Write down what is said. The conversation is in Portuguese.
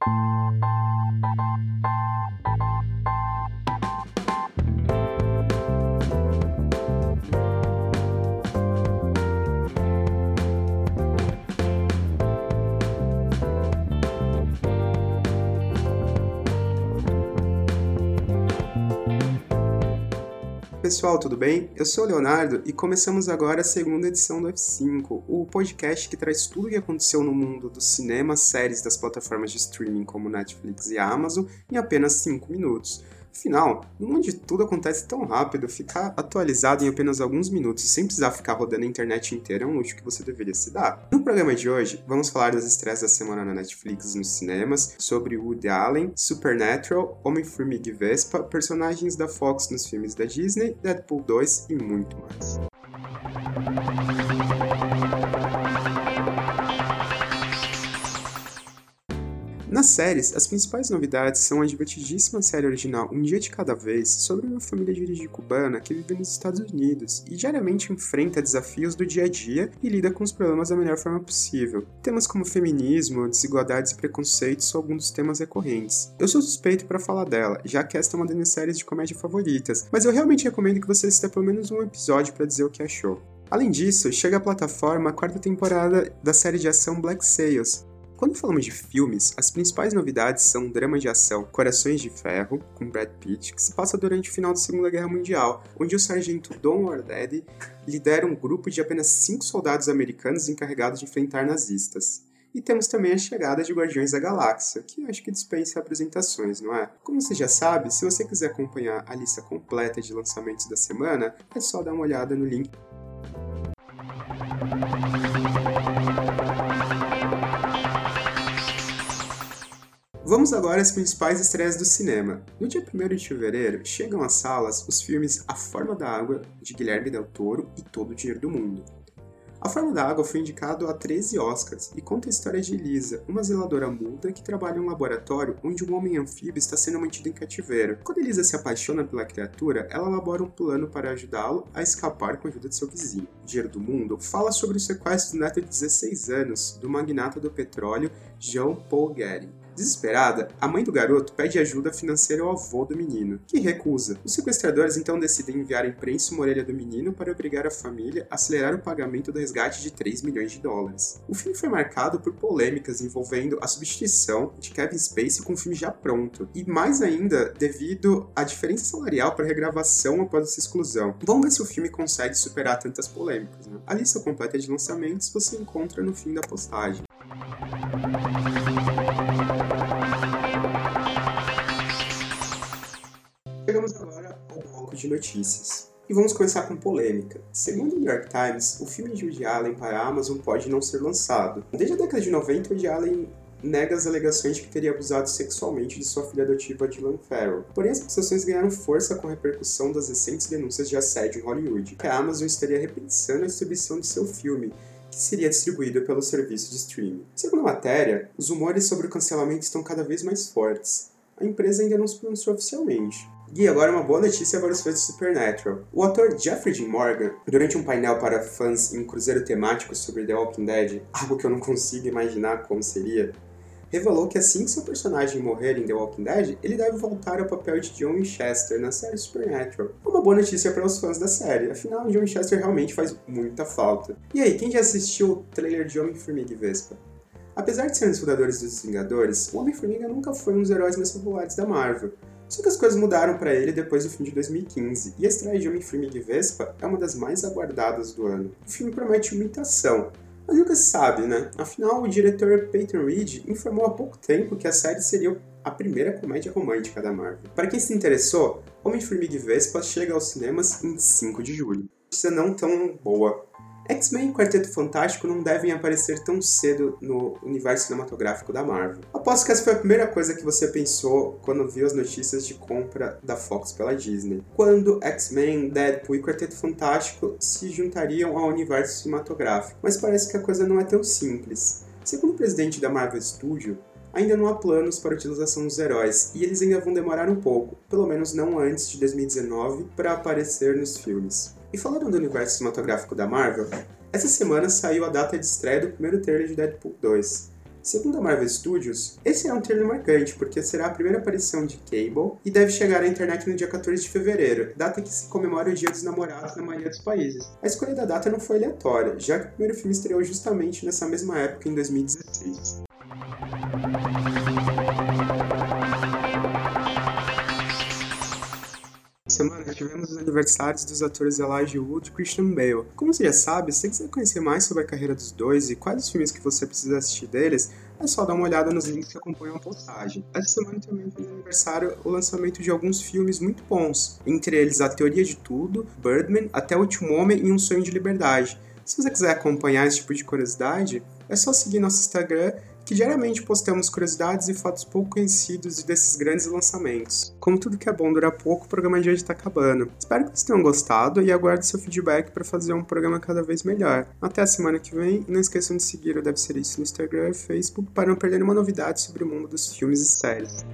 Thank you. Pessoal, tudo bem? Eu sou o Leonardo e começamos agora a segunda edição do F5, o podcast que traz tudo o que aconteceu no mundo do cinema, séries das plataformas de streaming como Netflix e Amazon em apenas 5 minutos. Afinal, no mundo de tudo acontece tão rápido, ficar atualizado em apenas alguns minutos sem precisar ficar rodando a internet inteira é um luxo que você deveria se dar. No programa de hoje, vamos falar das estreias da semana na Netflix e nos cinemas, sobre Woody Allen, Supernatural, Homem-Formiga e Vespa, personagens da Fox nos filmes da Disney, Deadpool 2 e muito mais. Nas séries, as principais novidades são a divertidíssima série original Um Dia de Cada Vez, sobre uma família de origem cubana que vive nos Estados Unidos e diariamente enfrenta desafios do dia a dia e lida com os problemas da melhor forma possível. Temas como feminismo, desigualdades e preconceitos são alguns dos temas recorrentes. Eu sou suspeito para falar dela, já que esta é uma das minhas séries de comédia favoritas, mas eu realmente recomendo que você assista pelo menos um episódio para dizer o que achou. Além disso, chega à plataforma a quarta temporada da série de ação Black Sails, quando falamos de filmes, as principais novidades são o drama de ação Corações de Ferro, com Brad Pitt, que se passa durante o final da Segunda Guerra Mundial, onde o sargento Don Warded lidera um grupo de apenas cinco soldados americanos encarregados de enfrentar nazistas. E temos também a chegada de Guardiões da Galáxia, que acho que dispensa apresentações, não é? Como você já sabe, se você quiser acompanhar a lista completa de lançamentos da semana, é só dar uma olhada no link Vamos agora às principais estreias do cinema. No dia 1 de fevereiro, chegam às salas os filmes A Forma da Água, de Guilherme Del Toro, e Todo o Dinheiro do Mundo. A Forma da Água foi indicado a 13 Oscars e conta a história de Elisa, uma zeladora muda que trabalha em um laboratório onde um homem anfíbio está sendo mantido em cativeiro. Quando Elisa se apaixona pela criatura, ela elabora um plano para ajudá-lo a escapar com a ajuda de seu vizinho. O Dinheiro do Mundo fala sobre o sequestro do neto de 16 anos do magnata do petróleo Jean Paul Getty. Desesperada, a mãe do garoto pede ajuda financeira ao avô do menino, que recusa. Os sequestradores então decidem enviar a imprensa uma orelha do menino para obrigar a família a acelerar o pagamento do resgate de 3 milhões de dólares. O filme foi marcado por polêmicas envolvendo a substituição de Kevin Spacey com o filme já pronto, e mais ainda devido à diferença salarial para regravação após essa exclusão. Vamos ver se o filme consegue superar tantas polêmicas. Né? A lista completa de lançamentos você encontra no fim da postagem. Agora ao bloco de notícias. E vamos começar com polêmica. Segundo o New York Times, o filme de Woody Allen para a Amazon pode não ser lançado. Desde a década de 90, Woody Allen nega as alegações de que teria abusado sexualmente de sua filha adotiva Dylan Farrell. Porém, as acusações ganharam força com a repercussão das recentes denúncias de assédio em Hollywood, que a Amazon estaria repensando a distribuição de seu filme, que seria distribuído pelo serviço de streaming. Segundo a matéria, os rumores sobre o cancelamento estão cada vez mais fortes. A empresa ainda não se pronunciou oficialmente. E agora uma boa notícia para os fãs de Supernatural. O ator Jeffrey Dean Morgan, durante um painel para fãs em um cruzeiro temático sobre The Walking Dead, algo que eu não consigo imaginar como seria, revelou que assim que seu personagem morrer em The Walking Dead, ele deve voltar ao papel de John Winchester na série Supernatural. Uma boa notícia para os fãs da série, afinal John Winchester realmente faz muita falta. E aí, quem já assistiu o trailer de Homem-Formiga e Vespa? Apesar de ser um dos fundadores dos Vingadores, o Homem-Formiga nunca foi um dos heróis mais populares da Marvel. Só que as coisas mudaram para ele depois do filme de 2015, e a estreia de Homem-Formiga e Vespa é uma das mais aguardadas do ano. O filme promete imitação, mas nunca se sabe, né? Afinal, o diretor Peyton Reed informou há pouco tempo que a série seria a primeira comédia romântica da Marvel. Para quem se interessou, Homem-Formiga e Vespa chega aos cinemas em 5 de julho. Notícia não tão boa, X-Men e Quarteto Fantástico não devem aparecer tão cedo no universo cinematográfico da Marvel. Aposto que essa foi a primeira coisa que você pensou quando viu as notícias de compra da Fox pela Disney. Quando X-Men, Deadpool e Quarteto Fantástico se juntariam ao universo cinematográfico. Mas parece que a coisa não é tão simples. Segundo o presidente da Marvel Studio, ainda não há planos para a utilização dos heróis, e eles ainda vão demorar um pouco, pelo menos não antes de 2019, para aparecer nos filmes. E falando do universo cinematográfico da Marvel, essa semana saiu a data de estreia do primeiro trailer de Deadpool 2. Segundo a Marvel Studios, esse é um trailer marcante, porque será a primeira aparição de Cable e deve chegar à internet no dia 14 de fevereiro, data que se comemora o Dia dos Namorados na maioria dos países. A escolha da data não foi aleatória, já que o primeiro filme estreou justamente nessa mesma época, em 2016. Semana tivemos os aniversários dos atores Elijah Wood e Christian Bale. Como você já sabe, se você quiser conhecer mais sobre a carreira dos dois e quais os filmes que você precisa assistir deles, é só dar uma olhada nos links que acompanham a postagem. Essa semana também fez aniversário o lançamento de alguns filmes muito bons, entre eles A Teoria de Tudo, Birdman, Até o Último Homem e Um Sonho de Liberdade. Se você quiser acompanhar esse tipo de curiosidade, é só seguir nosso Instagram que diariamente postamos curiosidades e fatos pouco conhecidos desses grandes lançamentos. Como tudo que é bom dura pouco, o programa de hoje está acabando. Espero que vocês tenham gostado e aguardo seu feedback para fazer um programa cada vez melhor. Até a semana que vem e não esqueçam de seguir o Deve Ser Isso no Instagram e Facebook para não perder nenhuma novidade sobre o mundo dos filmes e séries.